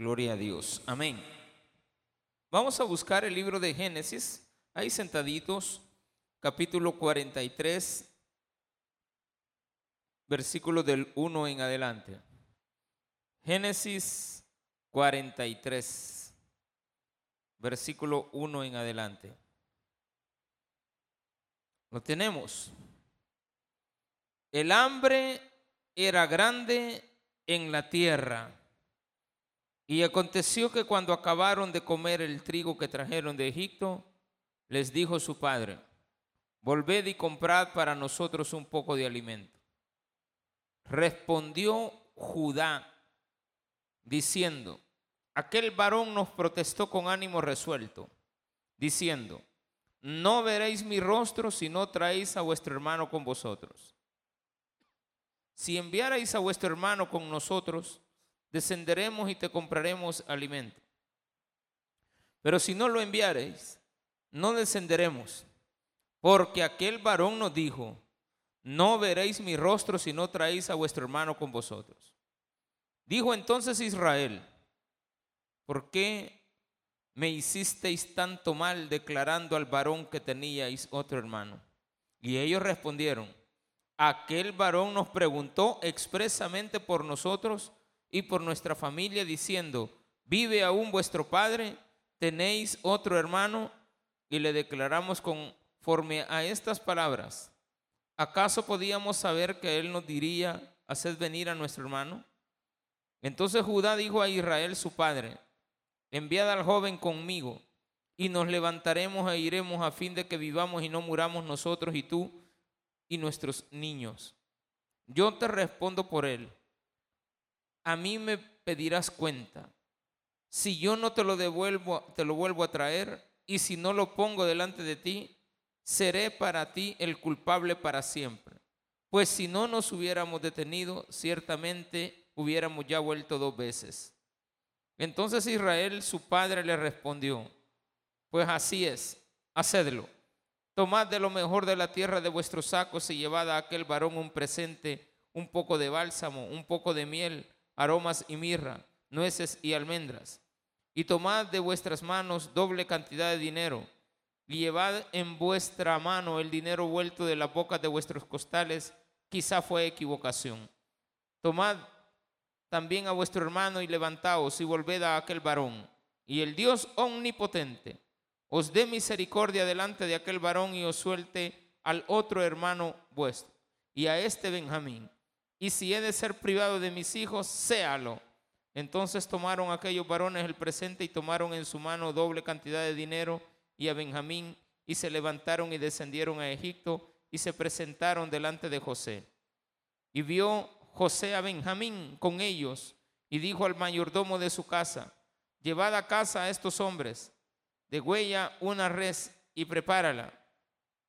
Gloria a Dios. Amén. Vamos a buscar el libro de Génesis, ahí sentaditos, capítulo 43, versículo del 1 en adelante. Génesis 43, versículo 1 en adelante. Lo tenemos. El hambre era grande en la tierra y aconteció que cuando acabaron de comer el trigo que trajeron de Egipto, les dijo su padre, volved y comprad para nosotros un poco de alimento. Respondió Judá, diciendo, aquel varón nos protestó con ánimo resuelto, diciendo, no veréis mi rostro si no traéis a vuestro hermano con vosotros. Si enviarais a vuestro hermano con nosotros, descenderemos y te compraremos alimento. Pero si no lo enviareis, no descenderemos, porque aquel varón nos dijo, no veréis mi rostro si no traéis a vuestro hermano con vosotros. Dijo entonces Israel, ¿por qué me hicisteis tanto mal declarando al varón que teníais otro hermano? Y ellos respondieron, aquel varón nos preguntó expresamente por nosotros y por nuestra familia, diciendo, ¿vive aún vuestro padre? ¿Tenéis otro hermano? Y le declaramos conforme a estas palabras, ¿acaso podíamos saber que él nos diría, haced venir a nuestro hermano? Entonces Judá dijo a Israel su padre, enviad al joven conmigo, y nos levantaremos e iremos a fin de que vivamos y no muramos nosotros y tú y nuestros niños. Yo te respondo por él a mí me pedirás cuenta. Si yo no te lo devuelvo, te lo vuelvo a traer, y si no lo pongo delante de ti, seré para ti el culpable para siempre. Pues si no nos hubiéramos detenido, ciertamente hubiéramos ya vuelto dos veces. Entonces Israel, su padre, le respondió, pues así es, hacedlo. Tomad de lo mejor de la tierra de vuestros sacos y llevad a aquel varón un presente, un poco de bálsamo, un poco de miel, aromas y mirra, nueces y almendras. Y tomad de vuestras manos doble cantidad de dinero, y llevad en vuestra mano el dinero vuelto de la boca de vuestros costales, quizá fue equivocación. Tomad también a vuestro hermano y levantaos y volved a aquel varón. Y el Dios omnipotente os dé misericordia delante de aquel varón y os suelte al otro hermano vuestro y a este Benjamín y si he de ser privado de mis hijos, séalo. Entonces tomaron aquellos varones el presente y tomaron en su mano doble cantidad de dinero y a Benjamín y se levantaron y descendieron a Egipto y se presentaron delante de José. Y vio José a Benjamín con ellos y dijo al mayordomo de su casa, llevad a casa a estos hombres, de huella una res y prepárala,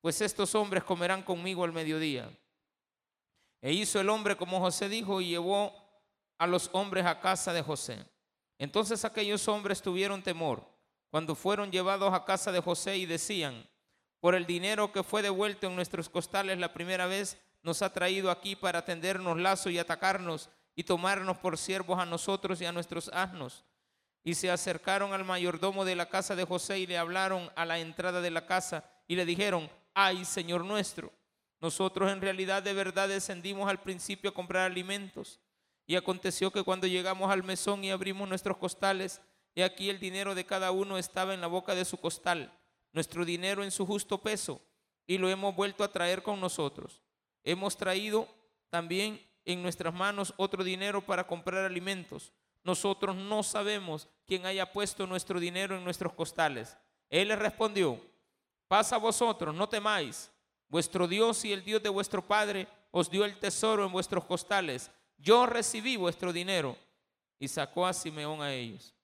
pues estos hombres comerán conmigo al mediodía. E hizo el hombre como José dijo y llevó a los hombres a casa de José. Entonces aquellos hombres tuvieron temor cuando fueron llevados a casa de José y decían, por el dinero que fue devuelto en nuestros costales la primera vez, nos ha traído aquí para tendernos lazo y atacarnos y tomarnos por siervos a nosotros y a nuestros asnos. Y se acercaron al mayordomo de la casa de José y le hablaron a la entrada de la casa y le dijeron, ay, Señor nuestro, nosotros en realidad de verdad descendimos al principio a comprar alimentos. Y aconteció que cuando llegamos al mesón y abrimos nuestros costales, y aquí el dinero de cada uno estaba en la boca de su costal, nuestro dinero en su justo peso, y lo hemos vuelto a traer con nosotros. Hemos traído también en nuestras manos otro dinero para comprar alimentos. Nosotros no sabemos quién haya puesto nuestro dinero en nuestros costales. Él le respondió, pasa vosotros, no temáis Vuestro Dios y el Dios de vuestro Padre os dio el tesoro en vuestros costales. Yo recibí vuestro dinero. Y sacó a Simeón a ellos.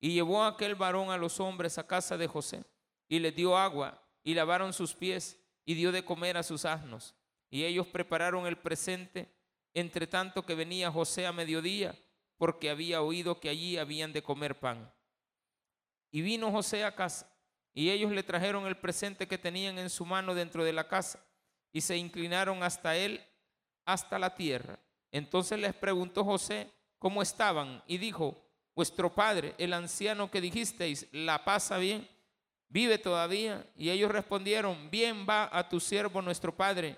Y llevó a aquel varón a los hombres a casa de José. Y les dio agua y lavaron sus pies y dio de comer a sus asnos. Y ellos prepararon el presente, entre tanto que venía José a mediodía, porque había oído que allí habían de comer pan. Y vino José a casa y ellos le trajeron el presente que tenían en su mano dentro de la casa y se inclinaron hasta él, hasta la tierra. Entonces les preguntó José cómo estaban y dijo, vuestro padre, el anciano que dijisteis, la pasa bien, vive todavía. Y ellos respondieron, bien va a tu siervo nuestro padre,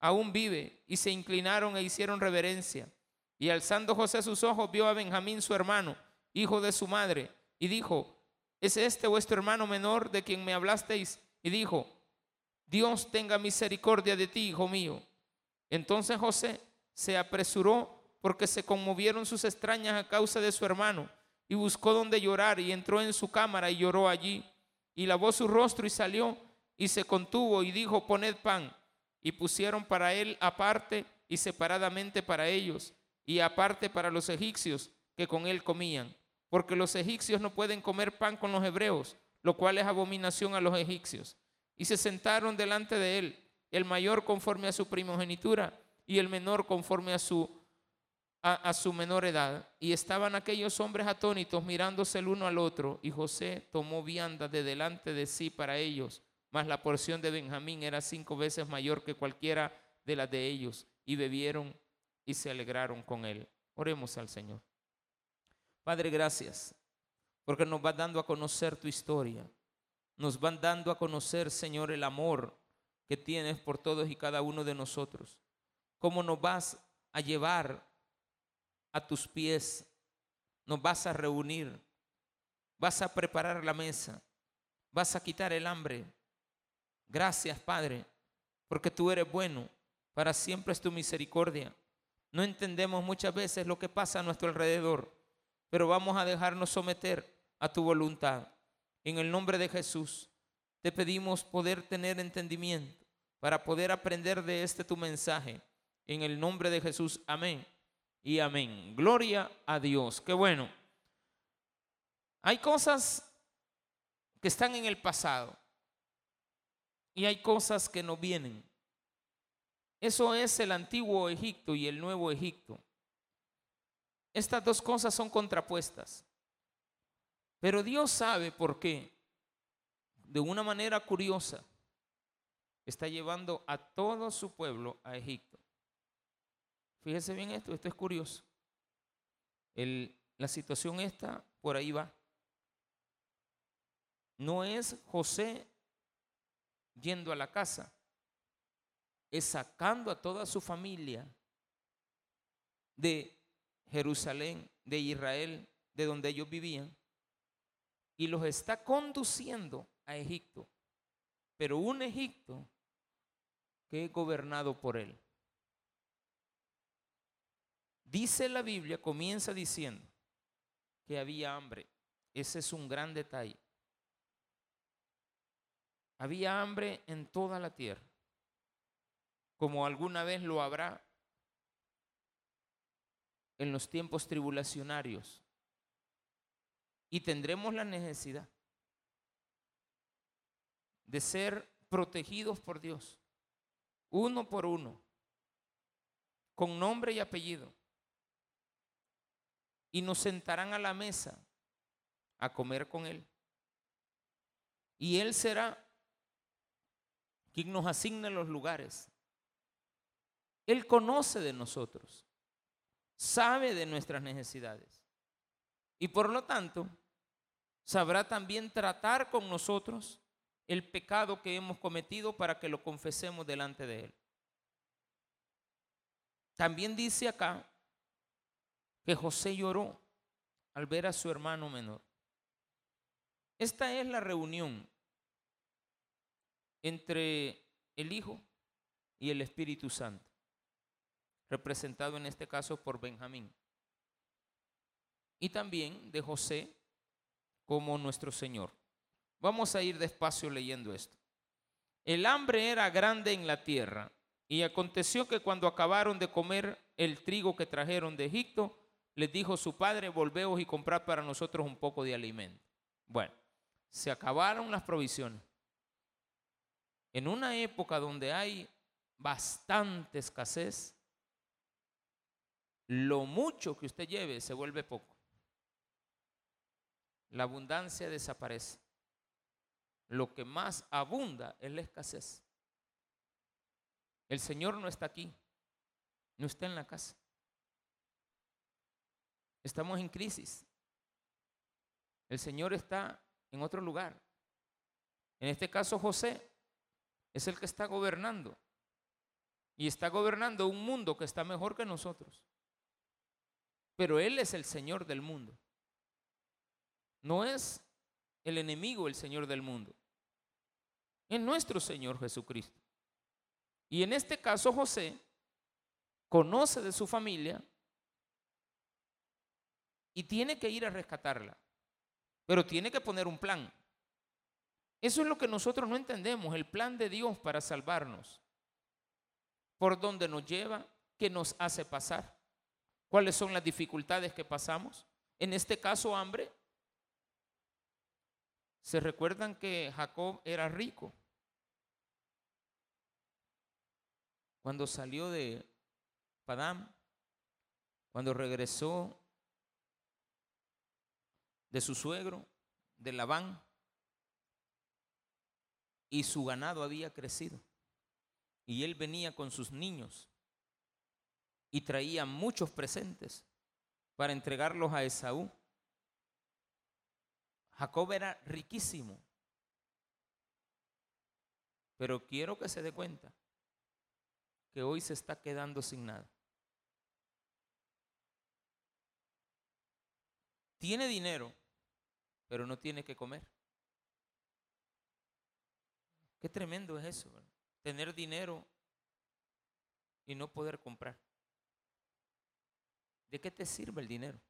aún vive. Y se inclinaron e hicieron reverencia. Y alzando José sus ojos, vio a Benjamín su hermano, hijo de su madre, y dijo, ¿es este vuestro hermano menor de quien me hablasteis? Y dijo, Dios tenga misericordia de ti, hijo mío. Entonces José se apresuró porque se conmovieron sus extrañas a causa de su hermano, y buscó donde llorar, y entró en su cámara y lloró allí, y lavó su rostro y salió, y se contuvo y dijo, poned pan, y pusieron para él aparte y separadamente para ellos, y aparte para los egipcios que con él comían, porque los egipcios no pueden comer pan con los hebreos, lo cual es abominación a los egipcios. Y se sentaron delante de él, el mayor conforme a su primogenitura, y el menor conforme a su a, su menor edad. Y estaban aquellos hombres atónitos mirándose el uno al otro. Y José tomó vianda de delante de sí para ellos. Mas la porción de Benjamín era cinco veces mayor que cualquiera de las de ellos. Y bebieron y se alegraron con él. Oremos al Señor. Padre, gracias. Porque nos va dando a conocer tu historia. Nos van dando a conocer, Señor, el amor que tienes por todos y cada uno de nosotros. Cómo nos vas a llevar a tus pies, nos vas a reunir, vas a preparar la mesa, vas a quitar el hambre. Gracias, Padre, porque tú eres bueno, para siempre es tu misericordia. No entendemos muchas veces lo que pasa a nuestro alrededor, pero vamos a dejarnos someter a tu voluntad. En el nombre de Jesús, te pedimos poder tener entendimiento para poder aprender de este tu mensaje. En el nombre de Jesús, amén y amén. Gloria a Dios. Qué bueno. Hay cosas que están en el pasado y hay cosas que no vienen. Eso es el antiguo Egipto y el nuevo Egipto. Estas dos cosas son contrapuestas. Pero Dios sabe por qué. De una manera curiosa, está llevando a todo su pueblo a Egipto. Fíjese bien esto, esto es curioso. la situación esta, por ahí va. No es José yendo a la casa, es sacando a toda su familia de Jerusalén, de Israel, de donde ellos vivían, y los está conduciendo a Egipto, pero un Egipto que es gobernado por él. Dice la Biblia, comienza diciendo que había hambre. Ese es un gran detalle. Había hambre en toda la tierra, como alguna vez lo habrá en los tiempos tribulacionarios. Y tendremos la necesidad de ser protegidos por Dios, uno por uno, con nombre y apellido y nos sentarán a la mesa a comer con Él. Y Él será quien nos asigne los lugares. Él conoce de nosotros, sabe de nuestras necesidades y por lo tanto sabrá también tratar con nosotros el pecado que hemos cometido para que lo confesemos delante de Él. También dice acá que José lloró al ver a su hermano menor. Esta es la reunión entre el Hijo y el Espíritu Santo, representado en este caso por Benjamín, y también de José como nuestro Señor. Vamos a ir despacio leyendo esto. El hambre era grande en la tierra, y aconteció que cuando acabaron de comer el trigo que trajeron de Egipto, les dijo su padre, volveos y comprad para nosotros un poco de alimento. Bueno, se acabaron las provisiones. En una época donde hay bastante escasez, lo mucho que usted lleve se vuelve poco. La abundancia desaparece. Lo que más abunda es la escasez. El Señor no está aquí, no está en la casa. Estamos en crisis. El Señor está en otro lugar. En este caso José es el que está gobernando. Y está gobernando un mundo que está mejor que nosotros. Pero Él es el Señor del mundo. No es el enemigo el Señor del mundo. Es nuestro Señor Jesucristo. Y en este caso José conoce de su familia y tiene que ir a rescatarla. Pero tiene que poner un plan. Eso es lo que nosotros no entendemos, el plan de Dios para salvarnos. ¿Por dónde nos lleva? ¿Qué nos hace pasar? ¿Cuáles son las dificultades que pasamos? En este caso, hambre. ¿Se recuerdan que Jacob era rico? Cuando salió de Padam, cuando regresó de su suegro, de Labán, y su ganado había crecido. Y él venía con sus niños y traía muchos presentes para entregarlos a Esaú. Jacob era riquísimo, pero quiero que se dé cuenta que hoy se está quedando sin nada. Tiene dinero, pero no tiene que comer. Qué tremendo es eso, tener dinero y no poder comprar. ¿De qué te sirve el dinero?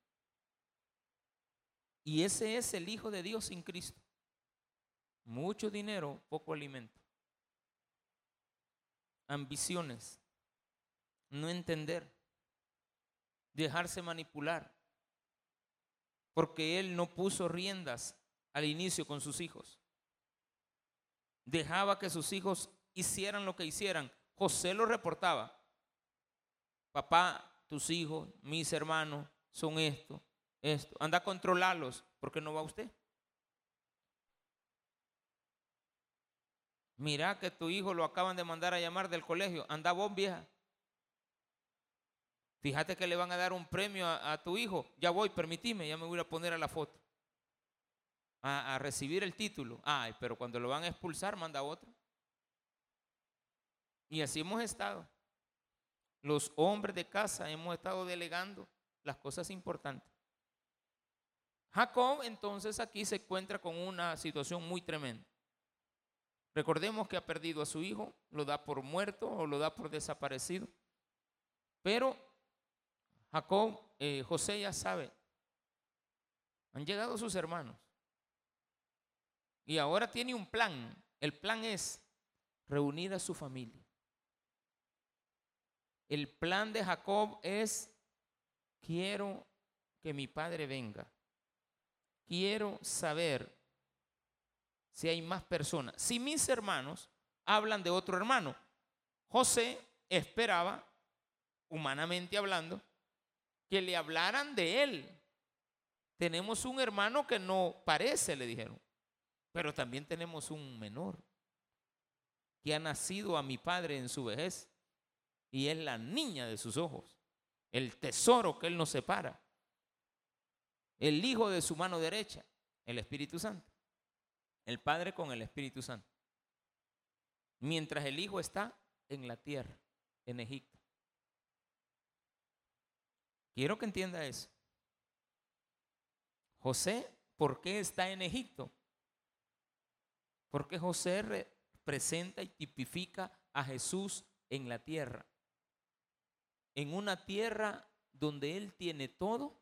Y ese es el Hijo de Dios sin Cristo. Mucho dinero, poco alimento. Ambiciones, no entender, dejarse manipular, porque Él no puso riendas al inicio con sus hijos dejaba que sus hijos hicieran lo que hicieran. José lo reportaba. Papá, tus hijos, mis hermanos, son esto, esto. Anda a controlarlos, porque no va usted. Mira que tu hijo lo acaban de mandar a llamar del colegio. Anda vos, vieja. Fíjate que le van a dar un premio a, a tu hijo. Ya voy, permitime, ya me voy a poner a la foto a, recibir el título. Ay, pero cuando lo van a expulsar, manda otro. Y así hemos estado. Los hombres de casa hemos estado delegando las cosas importantes. Jacob entonces aquí se encuentra con una situación muy tremenda. Recordemos que ha perdido a su hijo, lo da por muerto o lo da por desaparecido. Pero Jacob, eh, José ya sabe, han llegado sus hermanos. Y ahora tiene un plan. El plan es reunir a su familia. El plan de Jacob es, quiero que mi padre venga. Quiero saber si hay más personas. Si mis hermanos hablan de otro hermano. José esperaba, humanamente hablando, que le hablaran de él. Tenemos un hermano que no parece, le dijeron. Pero también tenemos un menor que ha nacido a mi padre en su vejez y es la niña de sus ojos, el tesoro que él nos separa, el hijo de su mano derecha, el Espíritu Santo, el Padre con el Espíritu Santo. Mientras el hijo está en la tierra, en Egipto. Quiero que entienda eso. José, ¿por qué está en Egipto? Porque José representa y tipifica a Jesús en la tierra. En una tierra donde Él tiene todo,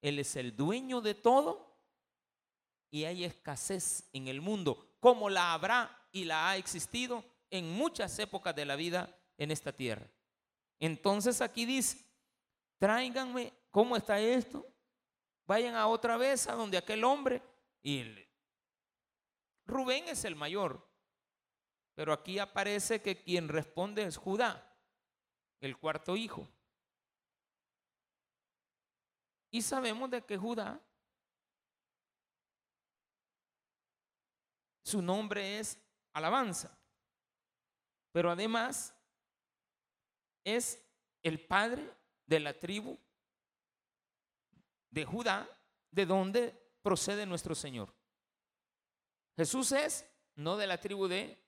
Él es el dueño de todo y hay escasez en el mundo, como la habrá y la ha existido en muchas épocas de la vida en esta tierra. Entonces aquí dice, tráiganme, ¿cómo está esto? Vayan a otra vez a donde aquel hombre y Rubén es el mayor, pero aquí aparece que quien responde es Judá, el cuarto hijo. Y sabemos de que Judá, su nombre es alabanza, pero además es el padre de la tribu de Judá, de donde procede nuestro Señor? Jesús es no de la tribu de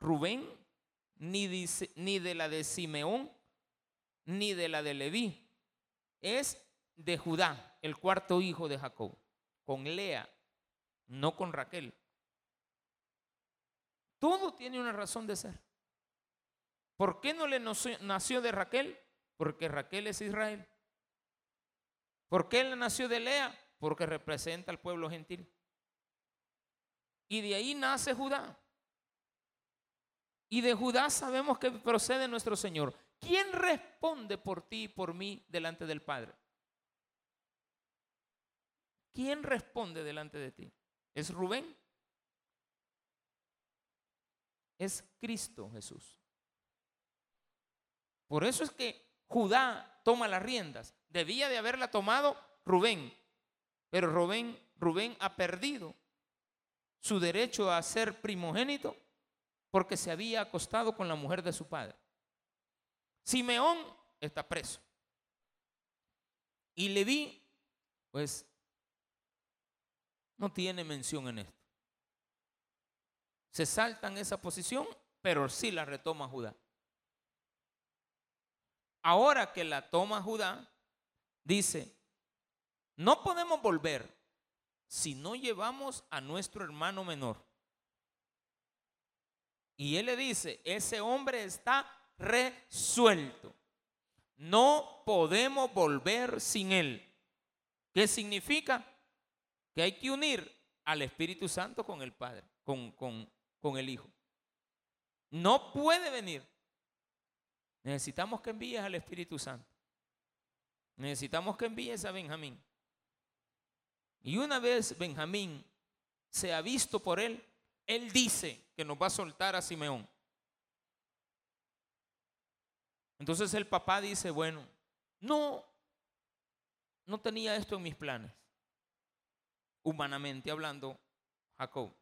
Rubén, ni, de la de Simeón, ni de la de Leví. Es de Judá, el cuarto hijo de Jacob, con Lea, no con Raquel. Todo tiene una razón de ser. ¿Por qué no le nació de Raquel? Porque Raquel es Israel. ¿Por qué él nació de Lea? Porque representa al pueblo gentil. Y de ahí nace Judá. Y de Judá sabemos que procede nuestro Señor. ¿Quién responde por ti y por mí delante del Padre? ¿Quién responde delante de ti? ¿Es Rubén? Es Cristo Jesús. Por eso es que Judá toma las riendas. Debía de haberla tomado Rubén, pero Rubén, Rubén ha perdido su derecho a ser primogénito porque se había acostado con la mujer de su padre. Simeón está preso. Y Leví, pues, no tiene mención en esto. Se saltan esa posición, pero sí la retoma Judá. Ahora que la toma Judá, dice, no podemos volver si no llevamos a nuestro hermano menor. Y él le dice, ese hombre está resuelto. No podemos volver sin él. ¿Qué significa? Que hay que unir al Espíritu Santo con el Padre, con, con, con el Hijo. No puede venir. Necesitamos que envíes al Espíritu Santo. Necesitamos que envíes a Benjamín. Y una vez Benjamín se ha visto por él, él dice que nos va a soltar a Simeón. Entonces el papá dice, bueno, no, no tenía esto en mis planes. Humanamente hablando, Jacob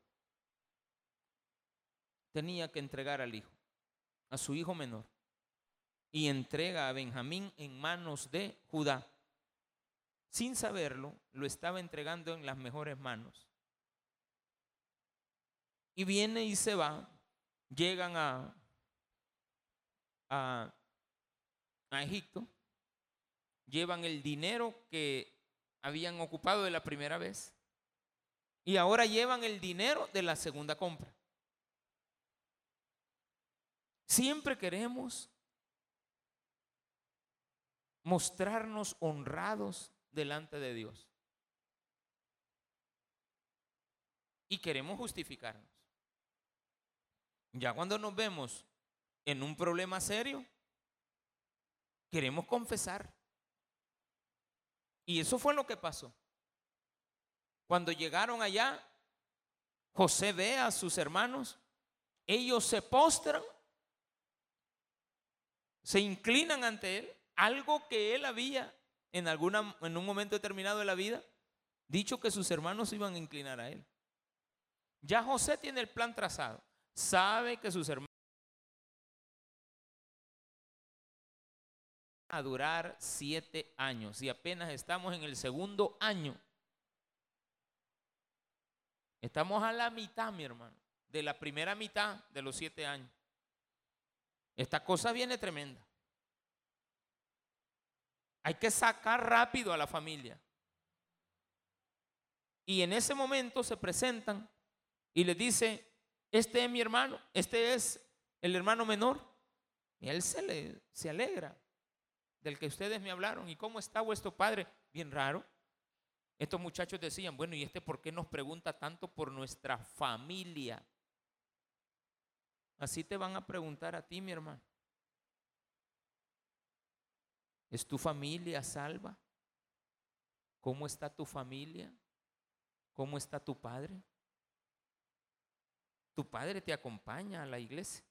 tenía que entregar al hijo, a su hijo menor, y entrega a Benjamín en manos de Judá sin saberlo, lo estaba entregando en las mejores manos. Y viene y se va, llegan a, a, Egipto, llevan el dinero que habían ocupado de la primera vez y ahora llevan el dinero de la segunda compra. Siempre queremos mostrarnos honrados delante de Dios. Y queremos justificarnos. Ya cuando nos vemos en un problema serio, queremos confesar. Y eso fue lo que pasó. Cuando llegaron allá, José ve a sus hermanos, ellos se postran, se inclinan ante él, algo que él había en, alguna, en un momento determinado de la vida, dicho que sus hermanos iban a inclinar a él. Ya José tiene el plan trazado. Sabe que sus hermanos a durar siete años y apenas estamos en el segundo año. Estamos a la mitad, mi hermano, de la primera mitad de los siete años. Esta cosa viene tremenda. Hay que sacar rápido a la familia. Y en ese momento se presentan y le dice, este es mi hermano, este es el hermano menor. Y él se, le, se alegra del que ustedes me hablaron. ¿Y cómo está vuestro padre? Bien raro. Estos muchachos decían, bueno, ¿y este por qué nos pregunta tanto por nuestra familia? Así te van a preguntar a ti, mi hermano. ¿Es tu familia salva? ¿Cómo está tu familia? ¿Cómo está tu padre? Tu padre te acompaña a la iglesia.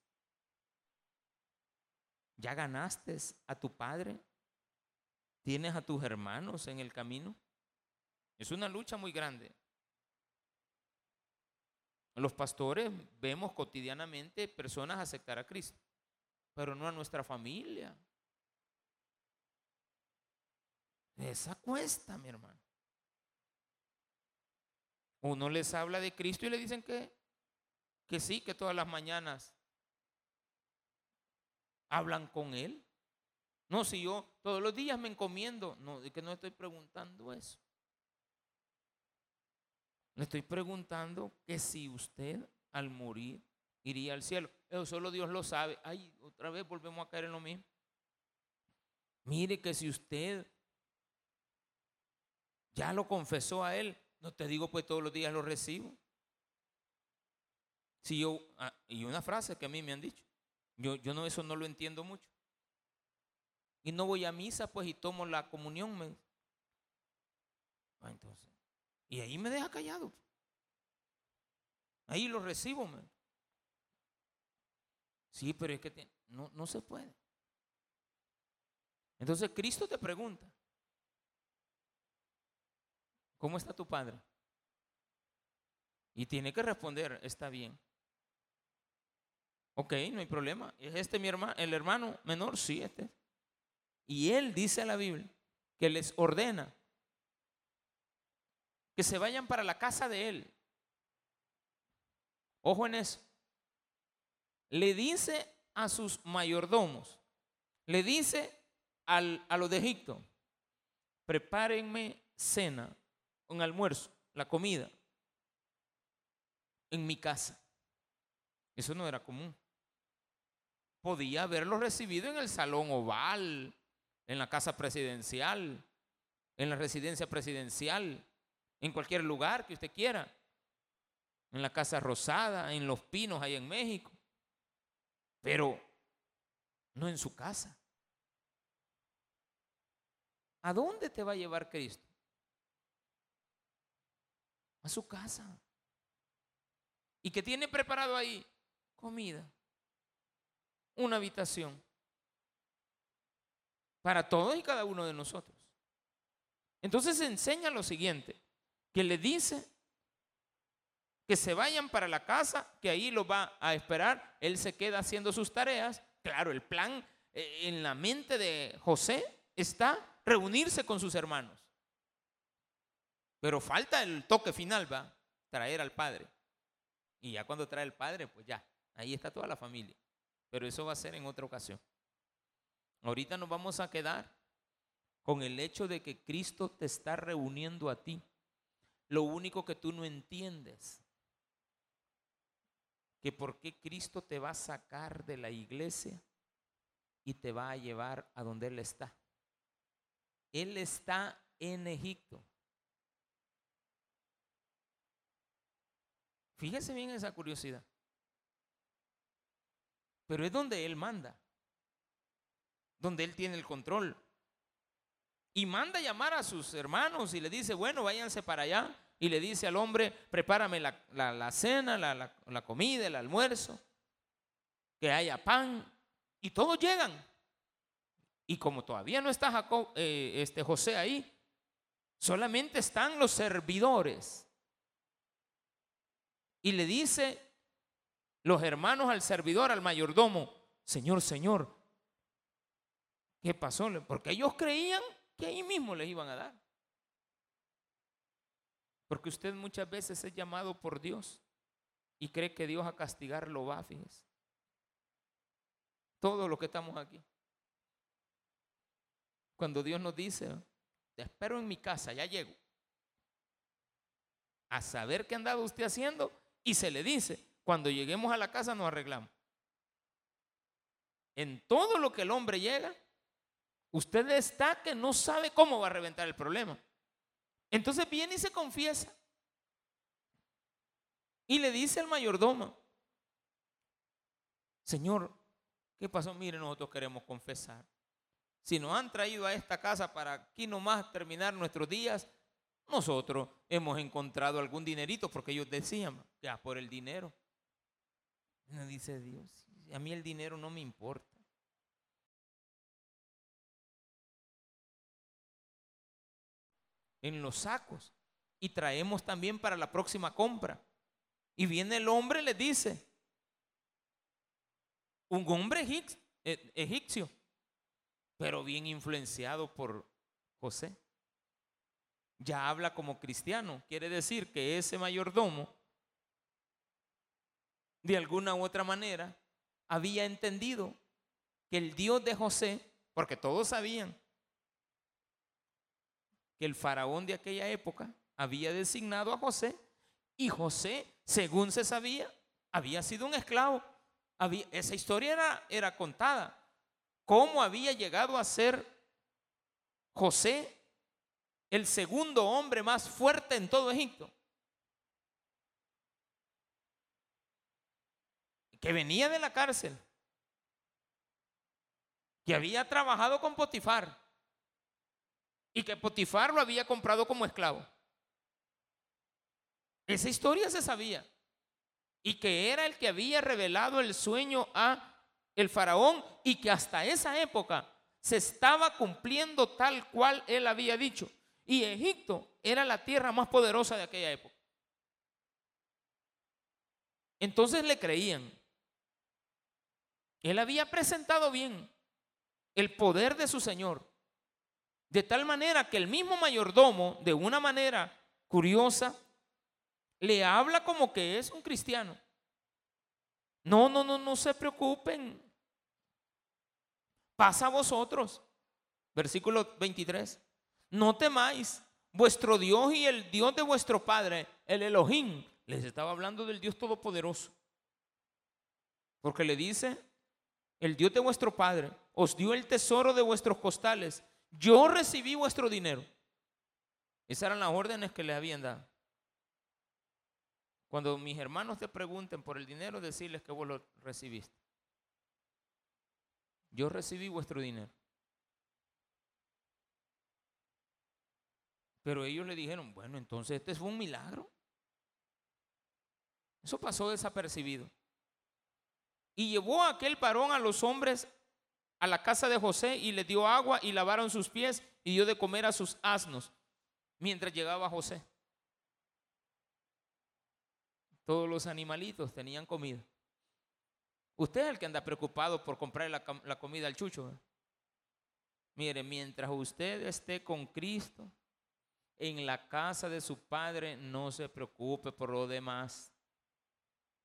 ¿Ya ganaste a tu padre? ¿Tienes a tus hermanos en el camino? Es una lucha muy grande. Los pastores vemos cotidianamente personas aceptar a Cristo, pero no a nuestra familia, Esa cuesta, mi hermano. Uno les habla de Cristo y le dicen que, que sí, que todas las mañanas hablan con Él. No, si yo todos los días me encomiendo, no, de que no estoy preguntando eso. Le estoy preguntando que si usted al morir iría al cielo. Eso solo Dios lo sabe. Ay, otra vez volvemos a caer en lo mismo. Mire que si usted ya lo confesó a Él, no te digo pues todos los días lo recibo. Si yo, ah, y una frase que a mí me han dicho, yo, yo no, eso no lo entiendo mucho. Y no voy a misa pues y tomo la comunión. Me, ah, entonces, y ahí me deja callado. Ahí lo recibo. Sí, pero es que no, no se puede. Entonces Cristo te pregunta, ¿cómo está tu padre? Y tiene que responder, está bien. Ok, no hay problema. ¿Es este mi hermano, el hermano menor? Sí, este. Y él dice a la Biblia que les ordena que se vayan para la casa de él. Ojo en eso. Le dice a sus mayordomos, le dice a los de Egipto, prepárenme cena, un almuerzo, la comida, en mi casa. Eso no era común. Podía haberlo recibido en el salón oval, en la casa presidencial, en la residencia presidencial, en cualquier lugar que usted quiera, en la Casa Rosada, en Los Pinos, ahí en México, pero no en su casa. ¿A dónde te va a llevar Cristo? A su casa. ¿Y qué tiene preparado ahí? Comida. Una habitación. Para todos y cada uno de nosotros. Entonces enseña lo siguiente, que le dice que se vayan para la casa, que ahí lo va a esperar, él se queda haciendo sus tareas. Claro, el plan eh, en la mente de José está reunirse con sus hermanos. Pero falta el toque final, va, traer al padre. Y ya cuando trae el padre, pues ya, ahí está toda la familia. Pero eso va a ser en otra ocasión. Ahorita nos vamos a quedar con el hecho de que Cristo te está reuniendo a ti. Lo único que tú no entiendes, que por qué Cristo te va a sacar de la iglesia y te va a llevar a donde Él está. Él está en Egipto. Fíjese bien esa curiosidad. Pero es donde Él manda. Donde Él tiene el control. Y manda llamar a sus hermanos y le dice, bueno, váyanse para allá. Y le dice al hombre, prepárame la, cena, la, la comida, el almuerzo. Que haya pan. Y todos llegan. Y como todavía no está Jacob, eh, este José ahí, solamente están los servidores. Y le dice los hermanos al servidor, al mayordomo, Señor, Señor, ¿qué pasó? Porque ellos creían que ahí mismo les iban a dar. Porque usted muchas veces es llamado por Dios y cree que Dios a castigarlo va, fíjese. Todo lo que estamos aquí. Cuando Dios nos dice, te espero en mi casa, ya llego. A saber qué ha andado usted haciendo y se le dice, cuando lleguemos a la casa nos arreglamos. En todo lo que el hombre llega, usted está que no sabe cómo va a reventar el problema. Entonces viene y se confiesa. Y le dice al mayordomo, Señor, ¿qué pasó? Mire, nosotros queremos confesar. Si nos han traído a esta casa para aquí nomás terminar nuestros días, nosotros hemos encontrado algún dinerito, porque ellos decían, ya por el dinero. No dice Dios, a mí el dinero no me importa. En los sacos. Y traemos también para la próxima compra. Y viene el hombre le dice, un hombre eh, egipcio pero bien influenciado por José. ya habla como cristiano. Quiere decir que ese mayordomo, de alguna u otra manera, había entendido que el Dios de José, porque todos sabían que el faraón de aquella época había designado a José y José, según se sabía, había sido un esclavo. Había, esa historia era, era contada. ¿Cómo había llegado a ser José el segundo hombre más fuerte en todo Egipto? Que venía de la cárcel, que había trabajado con Potifar y que Potifar lo había comprado como esclavo. Esa historia se sabía. Y que era el que había revelado el sueño a el faraón y que hasta esa época se estaba cumpliendo tal cual él había dicho. Y Egipto era la tierra más poderosa de aquella época. Entonces le creían. Él había presentado bien el poder de su Señor. De tal manera que el mismo mayordomo, de una manera curiosa, le habla como que es un cristiano. No, no, no, no se preocupen. Pasa a vosotros. Versículo 23. No temáis. Vuestro Dios y el Dios de vuestro Padre, el Elohim, les estaba hablando del Dios Todopoderoso. Porque le dice, el Dios de vuestro Padre os dio el tesoro de vuestros costales. Yo recibí vuestro dinero. Esas eran las órdenes que le habían dado. Cuando mis hermanos te pregunten por el dinero, decirles que vos lo recibiste. Yo recibí vuestro dinero. Pero ellos le dijeron, bueno, entonces este fue un milagro. Eso pasó desapercibido. Y llevó aquel varón a los hombres a la casa de José y le dio agua y lavaron sus pies y dio de comer a sus asnos mientras llegaba José. Todos los animalitos tenían comida. Usted es el que anda preocupado por comprar la, comida al chucho. Mire, mientras usted esté con Cristo en la casa de su Padre, no se preocupe por lo demás.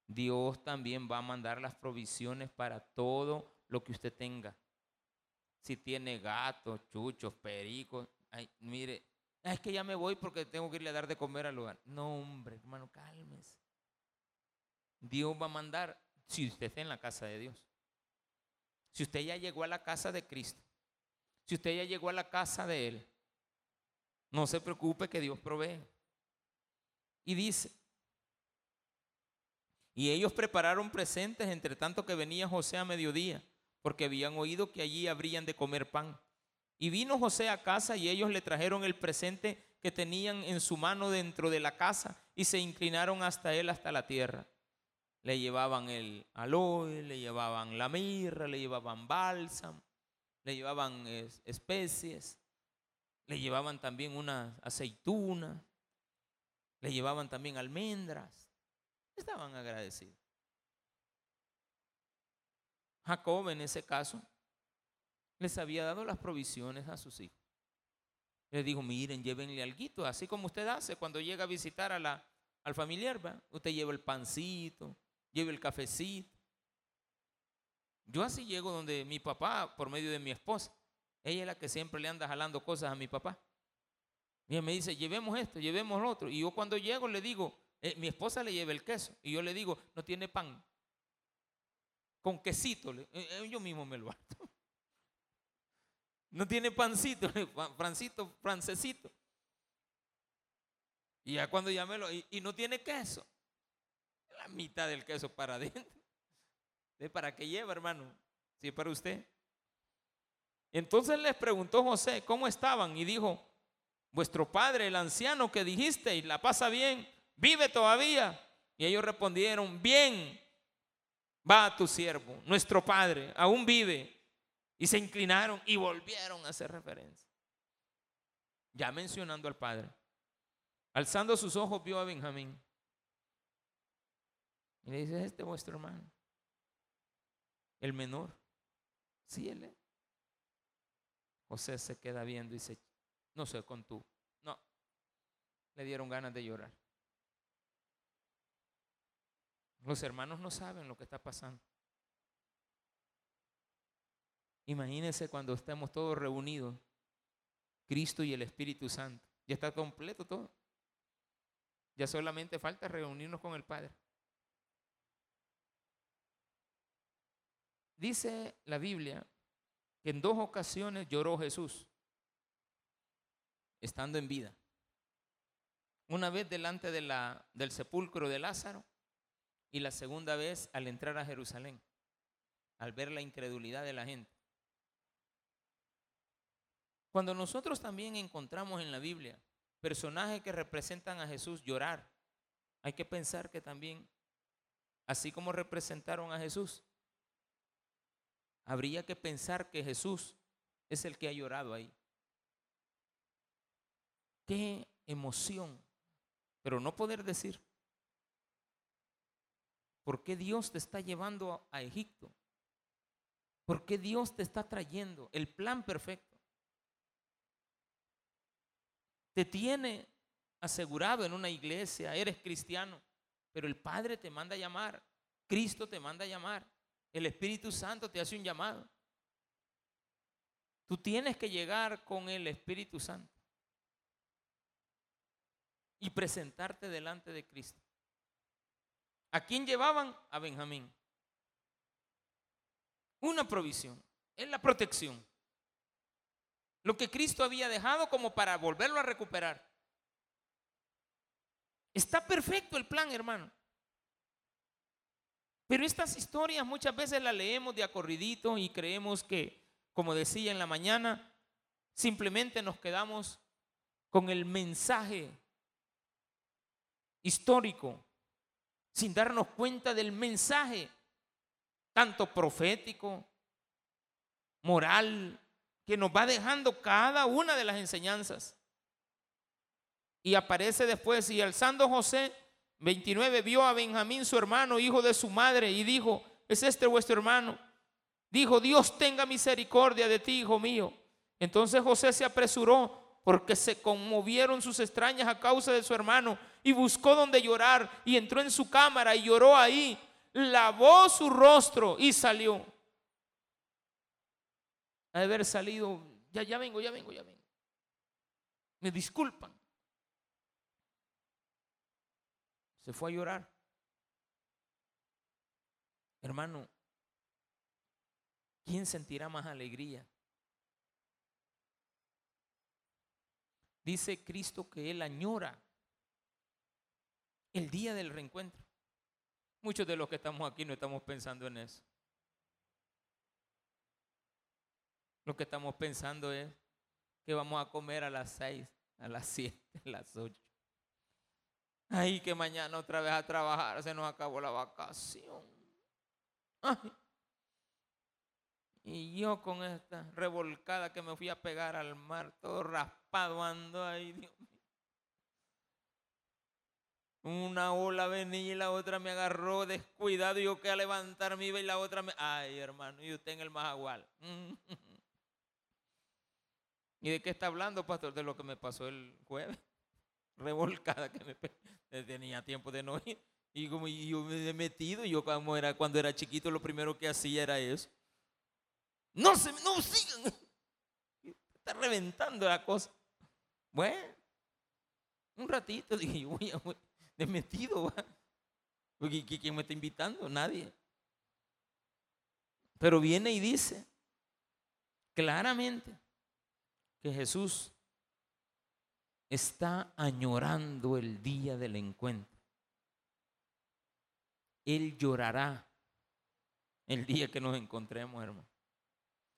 Dios también va a mandar las provisiones para todo lo que usted tenga. Si tiene gatos, chuchos, pericos, mire, es que ya me voy porque tengo que irle a dar de comer al lugar. No, hombre, hermano, cálmese. Dios va a mandar si usted está en la casa de Dios. Si usted ya llegó a la casa de Cristo, si usted ya llegó a la casa de Él, no se preocupe que Dios provee. Y dice, y ellos prepararon presentes entre tanto que venía José a mediodía, porque habían oído que allí habrían de comer pan. Y vino José a casa y ellos le trajeron el presente que tenían en su mano dentro de la casa y se inclinaron hasta él hasta la tierra le llevaban el aloe, le llevaban la mirra, le llevaban bálsamo, le llevaban especies, le llevaban también una aceituna, le llevaban también almendras. Estaban agradecidos. Jacob en ese caso les había dado las provisiones a sus hijos. Les dijo, miren, llévenle algo, así como usted hace cuando llega a visitar a la, al familiar, ¿va? usted lleva el pancito, lleve el cafecito. Yo así llego donde mi papá, por medio de mi esposa. Ella es la que siempre le anda jalando cosas a mi papá. Y me dice, llevemos esto, llevemos lo otro. Y yo cuando llego le digo, eh, mi esposa le lleva el queso. Y yo le digo, no tiene pan. Con quesito. Eh, eh, yo mismo me lo hago. No tiene pancito, francito, francesito. Y ya cuando ya lo... y no tiene queso la mitad del queso para adentro. ¿De para qué lleva, hermano? Si es para usted. Entonces les preguntó José, ¿cómo estaban? Y dijo, vuestro padre, el anciano que dijiste, y la pasa bien, vive todavía. Y ellos respondieron, bien, va tu siervo, nuestro padre, aún vive. Y se inclinaron y volvieron a hacer referencia. Ya mencionando al padre. Alzando sus ojos vio a Benjamín y le dice, este es vuestro hermano. El menor. Sí, él es. José se queda viendo y dice, no sé con tú. No, le dieron ganas de llorar. Los hermanos no saben lo que está pasando. Imagínense cuando estemos todos reunidos, Cristo y el Espíritu Santo. Ya está completo todo. Ya solamente falta reunirnos con el Padre. Dice la Biblia que en dos ocasiones lloró Jesús, estando en vida. Una vez delante de la, del sepulcro de Lázaro y la segunda vez al entrar a Jerusalén, al ver la incredulidad de la gente. Cuando nosotros también encontramos en la Biblia personajes que representan a Jesús llorar, hay que pensar que también, así como representaron a Jesús, habría que pensar que Jesús es el que ha llorado ahí. Qué emoción, pero no poder decir, ¿por qué Dios te está llevando a Egipto? ¿Por qué Dios te está trayendo el plan perfecto? te tiene asegurado en una iglesia, eres cristiano, pero el Padre te manda a llamar, Cristo te manda a llamar, el Espíritu Santo te hace un llamado. Tú tienes que llegar con el Espíritu Santo y presentarte delante de Cristo. ¿A quién llevaban? A Benjamín. Una provisión, es la protección. Lo que Cristo había dejado como para volverlo a recuperar. Está perfecto el plan, hermano. Pero estas historias muchas veces las leemos de acorridito y creemos que, como decía en la mañana, simplemente nos quedamos con el mensaje histórico, sin darnos cuenta del mensaje, tanto profético, moral, que nos va dejando cada una de las enseñanzas. Y aparece después, y alzando José, 29, vio a Benjamín, su hermano, hijo de su madre, y dijo, ¿es este vuestro hermano? Dijo, Dios tenga misericordia de ti, hijo mío. Entonces José se apresuró porque se conmovieron sus extrañas a causa de su hermano y buscó donde llorar y entró en su cámara y lloró ahí, lavó su rostro y salió de haber salido, ya, ya vengo, ya vengo, ya vengo. Me disculpan. Se fue a llorar. Hermano, ¿quién sentirá más alegría? Dice Cristo que Él añora el día del reencuentro. Muchos de los que estamos aquí no estamos pensando en eso. Lo que estamos pensando es que vamos a comer a las seis, a las siete, a las ocho. Ay, que mañana otra vez a trabajar, se nos acabó la vacación. Y yo con esta revolcada que me fui a pegar al mar, todo raspado ando ahí, Dios mío. Una ola venía y la otra me agarró descuidado yo que a levantarme iba y la otra me... Ay, hermano, y usted en el majagual. ¿Y de qué está hablando, pastor? De lo que me pasó el jueves. Revolcada que me tenía tiempo de no ir. Y como yo me he metido, yo como era, cuando era chiquito, lo primero que hacía era eso. No se, no sigan. Está reventando la cosa. Bueno, un ratito dije, voy a, de metido. Porque ¿quién me está invitando? Nadie. Pero viene y dice claramente que Jesús está añorando el día del encuentro. Él llorará el día que nos encontremos, hermano.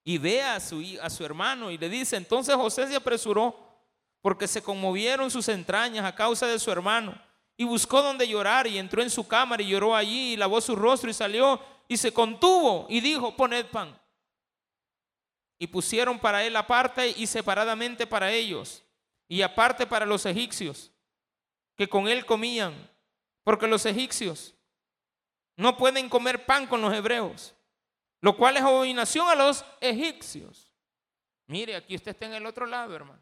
Y ve a su, a su hermano y le dice, entonces José se apresuró porque se conmovieron sus entrañas a causa de su hermano. Y buscó donde llorar y entró en su cámara y lloró allí y lavó su rostro y salió y se contuvo y dijo, poned pan y pusieron para él aparte y separadamente para ellos, y aparte para los egipcios, que con él comían, porque los egipcios no pueden comer pan con los hebreos, lo cual es abominación a los egipcios. Mire, aquí usted está en el otro lado, hermano.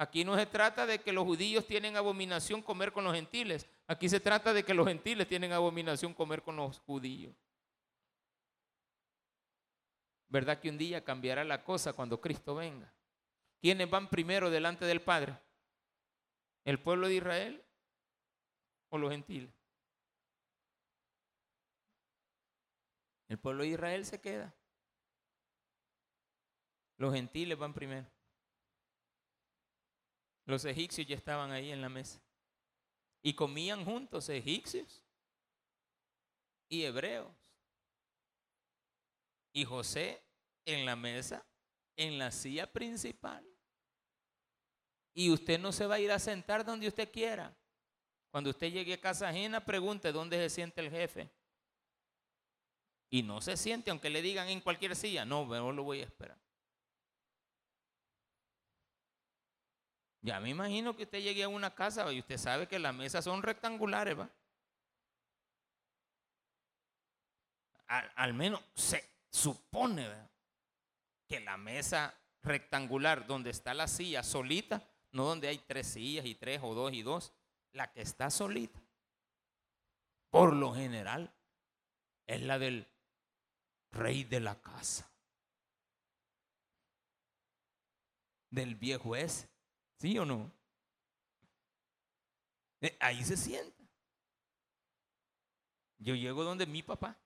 Aquí no se trata de que los judíos tienen abominación comer con los gentiles. Aquí se trata de que los gentiles tienen abominación comer con los judíos. ¿Verdad que un día cambiará la cosa cuando Cristo venga? ¿Quiénes van primero delante del Padre? ¿El pueblo de Israel o los gentiles? El pueblo de Israel se queda. Los gentiles van primero. Los egipcios ya estaban ahí en la mesa. Y comían juntos egipcios y hebreos. Y José en la mesa, en la silla principal. Y usted no se va a ir a sentar donde usted quiera. Cuando usted llegue a casa ajena, pregunte dónde se siente el jefe. Y no se siente, aunque le digan en cualquier silla. No, no lo voy a esperar. Ya me imagino que usted llegue a una casa y usted sabe que las mesas son rectangulares, ¿va? Al, menos se supone que la mesa rectangular donde está la silla solita, no donde hay tres sillas y tres o dos y dos, la que está solita, por lo general, es la del rey de la casa, del viejo ese. ¿Sí o no? Eh, ahí se sienta. Yo llego donde mi papá.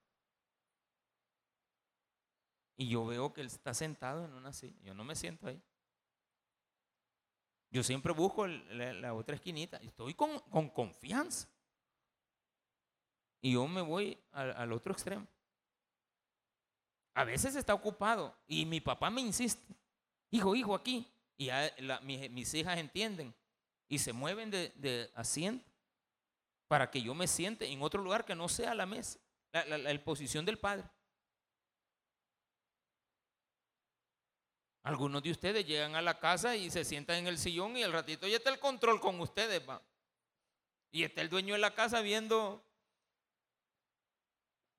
Y yo veo que él está sentado en una silla. Yo no me siento ahí. Yo siempre busco la, otra esquinita. Estoy con, confianza. Y yo me voy al otro extremo. A veces está ocupado y mi papá me insiste. Hijo, hijo, aquí. Y mis, hijas entienden y se mueven de, asiento para que yo me siente en otro lugar que no sea la mesa, la, posición del Padre. Algunos de ustedes llegan a la casa y se sientan en el sillón y al ratito ya está el control con ustedes. Y está el dueño de la casa viendo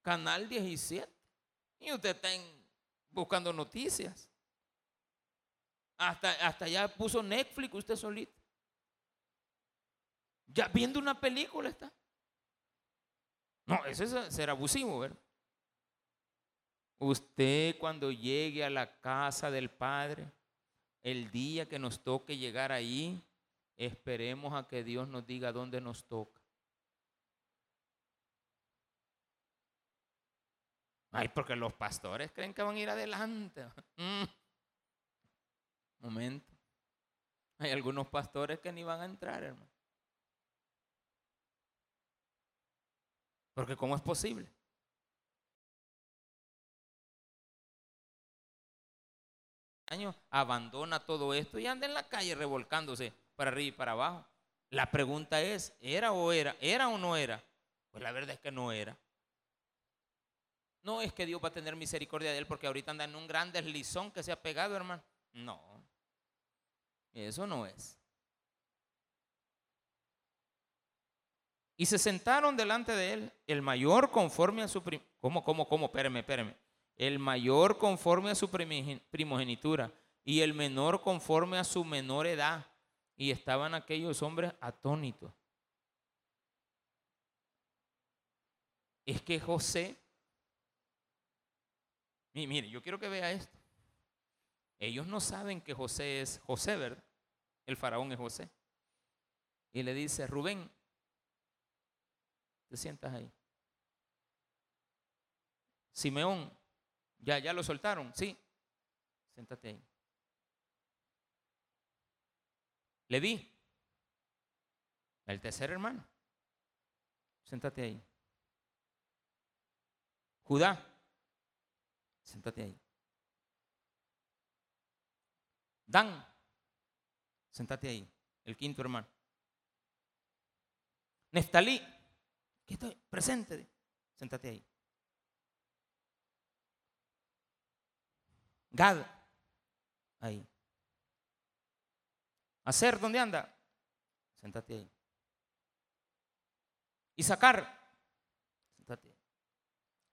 Canal 17. Y usted está buscando noticias. Hasta, hasta ya puso Netflix usted solito. Ya viendo una película está. No, eso es ser abusivo, ¿verdad? Usted cuando llegue a la casa del Padre, el día que nos toque llegar ahí, esperemos a que Dios nos diga dónde nos toca. Ay, porque los pastores creen que van a ir adelante. Momento. Hay algunos pastores que ni van a entrar, hermano. Porque ¿cómo es posible? Año abandona todo esto y anda en la calle revolcándose para arriba y para abajo. La pregunta es, ¿era o era? ¿Era o no era? Pues la verdad es que no era. No es que Dios va a tener misericordia de él porque ahorita anda en un gran deslizón que se ha pegado, hermano. No. Eso no es. Y se sentaron delante de él, el mayor conforme a su... ¿Cómo, cómo, cómo? Espérame, espérame. El mayor conforme a su primogenitura y el menor conforme a su menor edad. Y estaban aquellos hombres atónitos. Es que José, mire, yo quiero que vea esto. Ellos no saben que José es José, ¿verdad? El faraón es José. Y le dice, Rubén, te sientas ahí. Simeón, ya, ya lo soltaron, sí. Siéntate ahí. Leví, el tercer hermano. Siéntate ahí. Judá, siéntate ahí. Dan, sentate ahí, el quinto hermano. Neftalí, ¿qué estoy? Presente, sentate ahí. Gad, ahí. Hacer, ¿dónde anda? Sentate ahí. Isaacar, sentate ahí.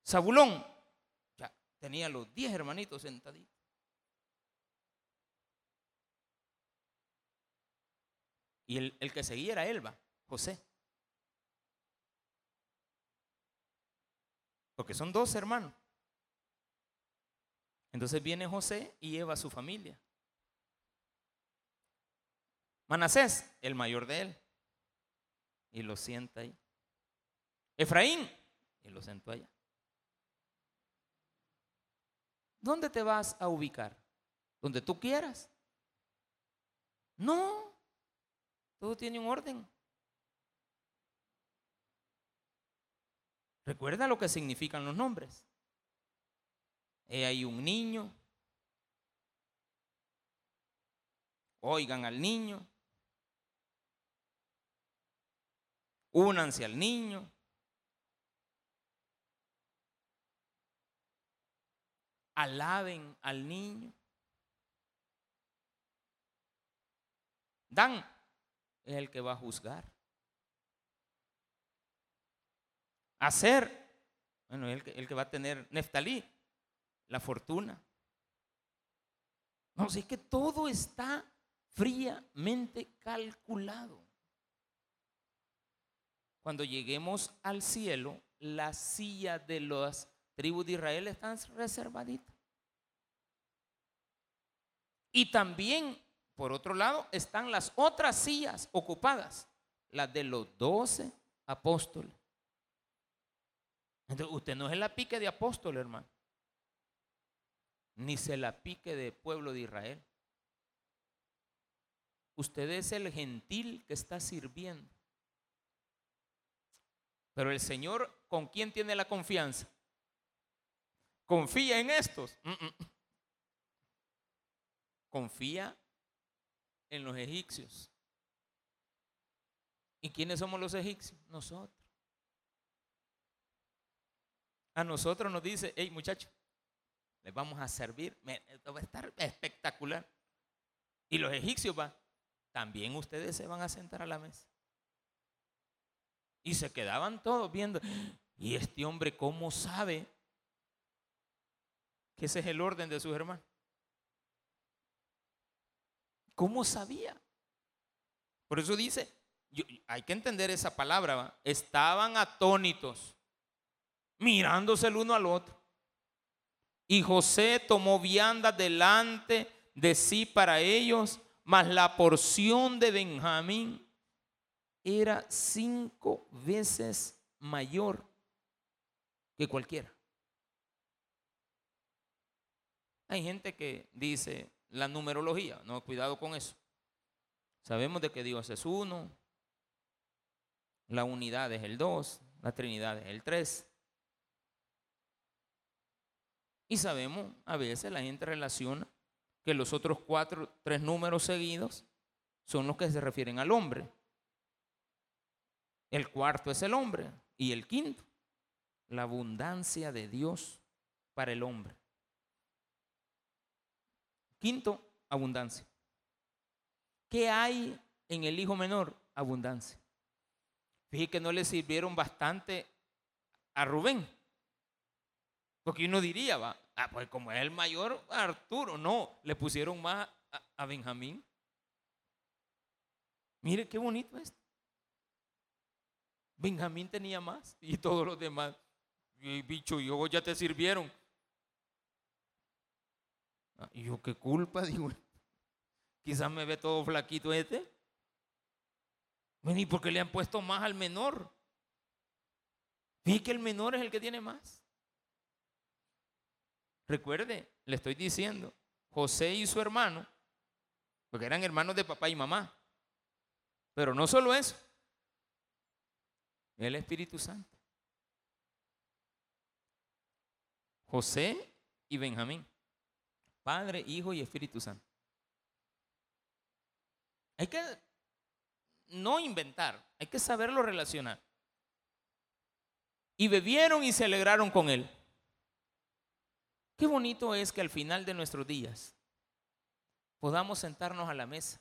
Zabulón, ya tenía los diez hermanitos sentaditos. Y el, que seguía era Elba, José. Porque son dos hermanos. Entonces viene José y lleva a su familia. Manasés, el mayor de él. Y lo sienta ahí. Efraín, y lo sentó allá. ¿Dónde te vas a ubicar? Donde tú quieras. No, todo tiene un orden. Recuerda lo que significan los nombres. hay un niño. Oigan al niño. Únanse al niño. Alaben al niño. Dan es el que va a juzgar. Hacer, bueno, el que, el que va a tener Neftalí, la fortuna. No, es que todo está fríamente calculado. Cuando lleguemos al cielo, la silla de las tribus de Israel está reservadita. Y también por otro lado, están las otras sillas ocupadas, las de los doce apóstoles. Entonces, usted no es la pique de apóstol, hermano. Ni se la pique de pueblo de Israel. Usted es el gentil que está sirviendo. Pero el Señor, ¿con quién tiene la confianza? Confía en estos. Mm, mm. Confía en los egipcios. ¿Y quiénes somos los egipcios? Nosotros. A nosotros nos dice, hey muchachos, les vamos a servir, va a estar espectacular. Y los egipcios van, también ustedes se van a sentar a la mesa. Y se quedaban todos viendo, y este hombre, ¿cómo sabe que ese es el orden de sus hermanos? ¿Cómo sabía? Por eso dice, hay que entender esa palabra, estaban atónitos, mirándose el uno al otro. Y José tomó vianda delante de sí para ellos, mas la porción de Benjamín era cinco veces mayor que cualquiera. Hay gente que dice, la numerología. No, cuidado con eso. Sabemos de que Dios es uno, la unidad es el dos, la Trinidad es el tres. Y sabemos, a veces la gente relaciona que los otros cuatro, tres números seguidos son los que se refieren al hombre. El cuarto es el hombre y el quinto, la abundancia de Dios para el hombre. Quinto, abundancia. ¿Qué hay en el hijo menor? Abundancia. Fíjate que no le sirvieron bastante a Rubén. Porque uno diría, va, ah, pues como es el mayor, Arturo. No, le pusieron más a, Benjamín. Mire qué bonito es. Benjamín tenía más y todos los demás. Y bicho, yo ya te sirvieron. Ah, y yo, ¿qué culpa? Digo, quizás me ve todo flaquito este. ¿Y por qué le han puesto más al menor? Fíjate que el menor es el que tiene más. Recuerde, le estoy diciendo, José y su hermano, porque eran hermanos de papá y mamá. Pero no solo eso, el Espíritu Santo. José y Benjamín. Padre, Hijo y Espíritu Santo. Hay que no inventar, hay que saberlo relacionar. Y bebieron y se alegraron con él. Qué bonito es que al final de nuestros días podamos sentarnos a la mesa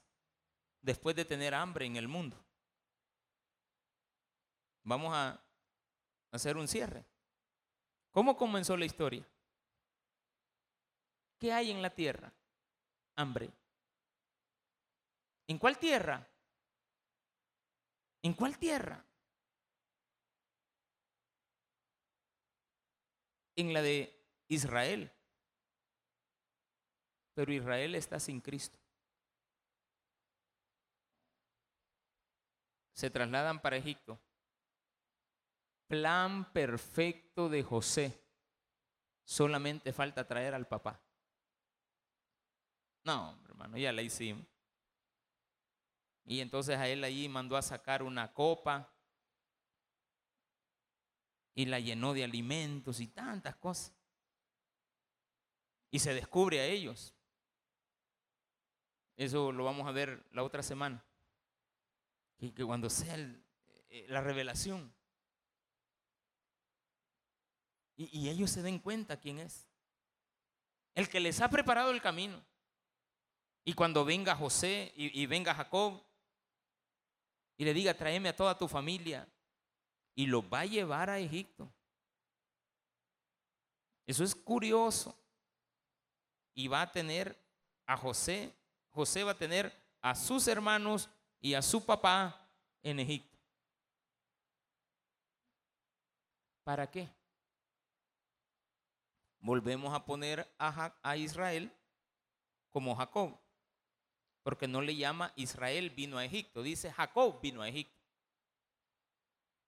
después de tener hambre en el mundo. Vamos a hacer un cierre. ¿Cómo comenzó la historia? ¿Qué hay en la tierra? Hambre. ¿En cuál tierra? ¿En cuál tierra? En la de Israel. Pero Israel está sin Cristo. Se trasladan para Egipto. Plan perfecto de José. Solamente falta traer al papá. No, hermano, ya la hicimos. Y entonces a él allí mandó a sacar una copa y la llenó de alimentos y tantas cosas. Y se descubre a ellos. Eso lo vamos a ver la otra semana. Y que cuando sea eh, la revelación. Y, ellos se den cuenta quién es. El que les ha preparado el camino. Y cuando venga José y venga Jacob, y le diga, tráeme a toda tu familia. Y lo va a llevar a Egipto. Eso es curioso. Y va a tener a José. José va a tener a sus hermanos y a su papá en Egipto. ¿Para qué? Volvemos a poner a, Israel como Jacob porque no le llama Israel vino a Egipto, dice Jacob vino a Egipto.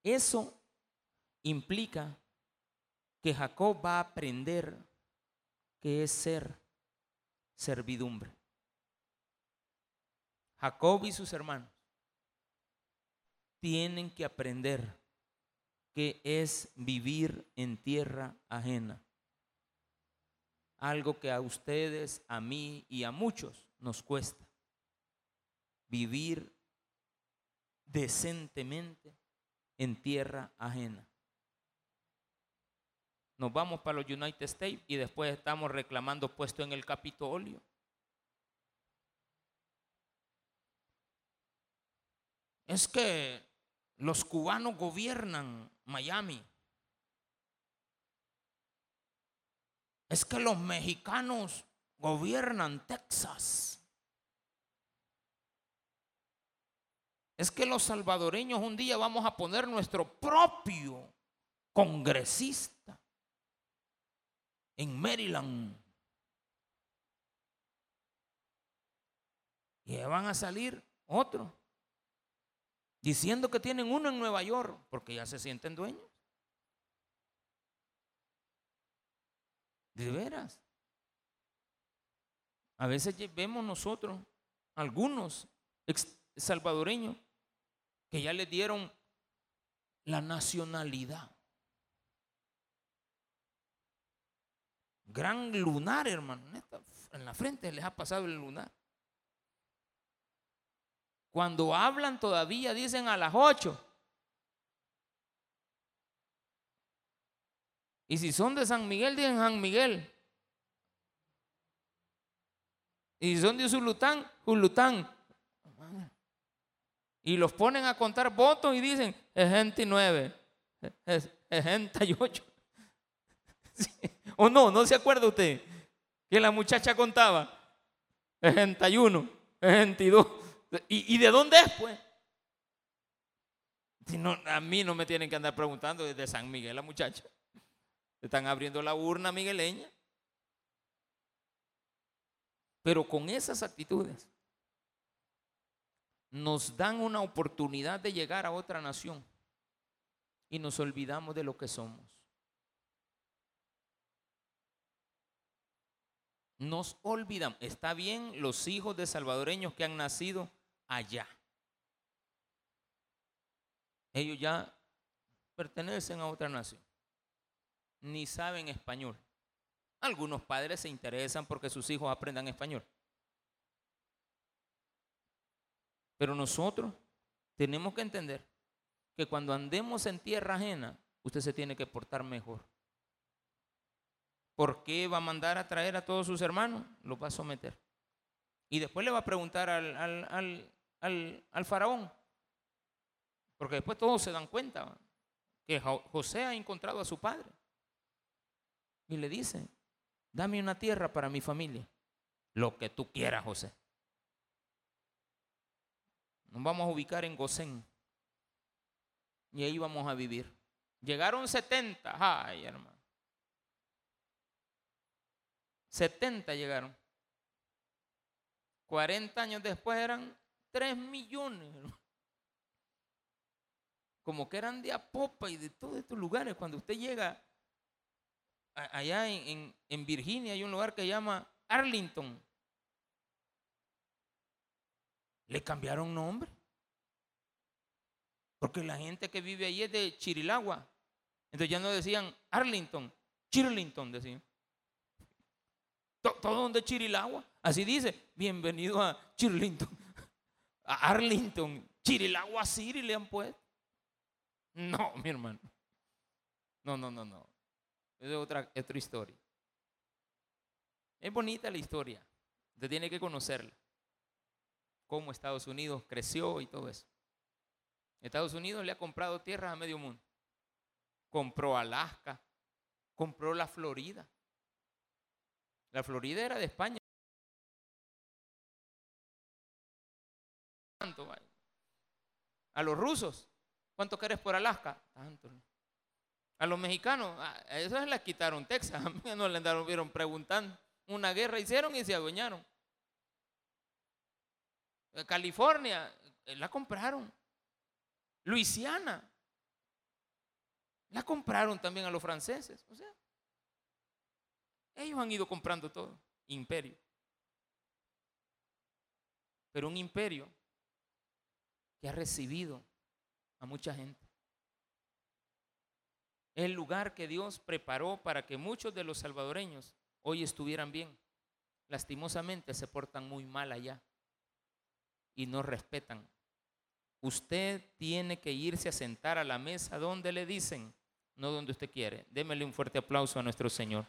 Eso implica que Jacob va a aprender qué es ser servidumbre. Jacob y sus hermanos tienen que aprender qué es vivir en tierra ajena. Algo que a ustedes, a mí y a muchos nos cuesta vivir decentemente en tierra ajena. Nos vamos para los United States y después estamos reclamando puesto en el Capitolio. Es que los cubanos gobiernan Miami. Es que los mexicanos gobiernan Texas. Es que los salvadoreños un día vamos a poner nuestro propio congresista en Maryland. Y van a salir otros diciendo que tienen uno en Nueva York porque ya se sienten dueños. De veras. A veces vemos nosotros, algunos salvadoreños, que ya le dieron la nacionalidad. Gran lunar, hermano. En la frente les ha pasado el lunar. Cuando hablan todavía dicen a las ocho. Y si son de San Miguel, dicen San Miguel. Y si son de Zulután, Zulután y los ponen a contar votos y dicen 69, 68. O no, no se acuerda usted que la muchacha contaba 61, 62. ¿Y, ¿Y de dónde es, pues? Si no, a mí no me tienen que andar preguntando desde San Miguel la muchacha. Están abriendo la urna migueleña. Pero con esas actitudes nos dan una oportunidad de llegar a otra nación y nos olvidamos de lo que somos. Nos olvidamos. Está bien los hijos de salvadoreños que han nacido allá. Ellos ya pertenecen a otra nación. Ni saben español. Algunos padres se interesan porque sus hijos aprendan español. Pero nosotros tenemos que entender que cuando andemos en tierra ajena, usted se tiene que portar mejor. ¿Por qué va a mandar a traer a todos sus hermanos? Los va a someter. Y después le va a preguntar al, al faraón. Porque después todos se dan cuenta que José ha encontrado a su padre. Y le dice, dame una tierra para mi familia. Lo que tú quieras, José. Nos vamos a ubicar en Gosén. Y ahí íbamos a vivir. Llegaron 70. Ay, hermano. 70 llegaron. 40 años después eran 3 millones. Como que eran de Apopa y de todos estos lugares. Cuando usted llega allá en, en Virginia, hay un lugar que se llama Arlington. Le cambiaron nombre. Porque la gente que vive ahí es de Chirilagua. Entonces ya no decían Arlington, Chirlington decían. Todo donde Chirilagua. Así dice, bienvenido a Chirlington. A Arlington, Chirilagua City le han puesto. No, mi hermano. No, no, no, no. Es otra, otra historia. Es bonita la historia. Usted tiene que conocerla. Cómo Estados Unidos creció y todo eso. Estados Unidos le ha comprado tierras a medio mundo. Compró Alaska, compró la Florida. La Florida era de España. A los rusos, ¿cuánto querés por Alaska? Tanto. A los mexicanos, a esos les quitaron Texas, a mí no le anduvieron preguntando. Una guerra hicieron y se adueñaron. California, eh, la compraron. Luisiana, la compraron también a los franceses. O sea, ellos han ido comprando todo. Imperio. Pero un imperio que ha recibido a mucha gente. El lugar que Dios preparó para que muchos de los salvadoreños hoy estuvieran bien. Lastimosamente se portan muy mal allá y no respetan. Usted tiene que irse a sentar a la mesa donde le dicen, no donde usted quiere. Démele un fuerte aplauso a nuestro Señor.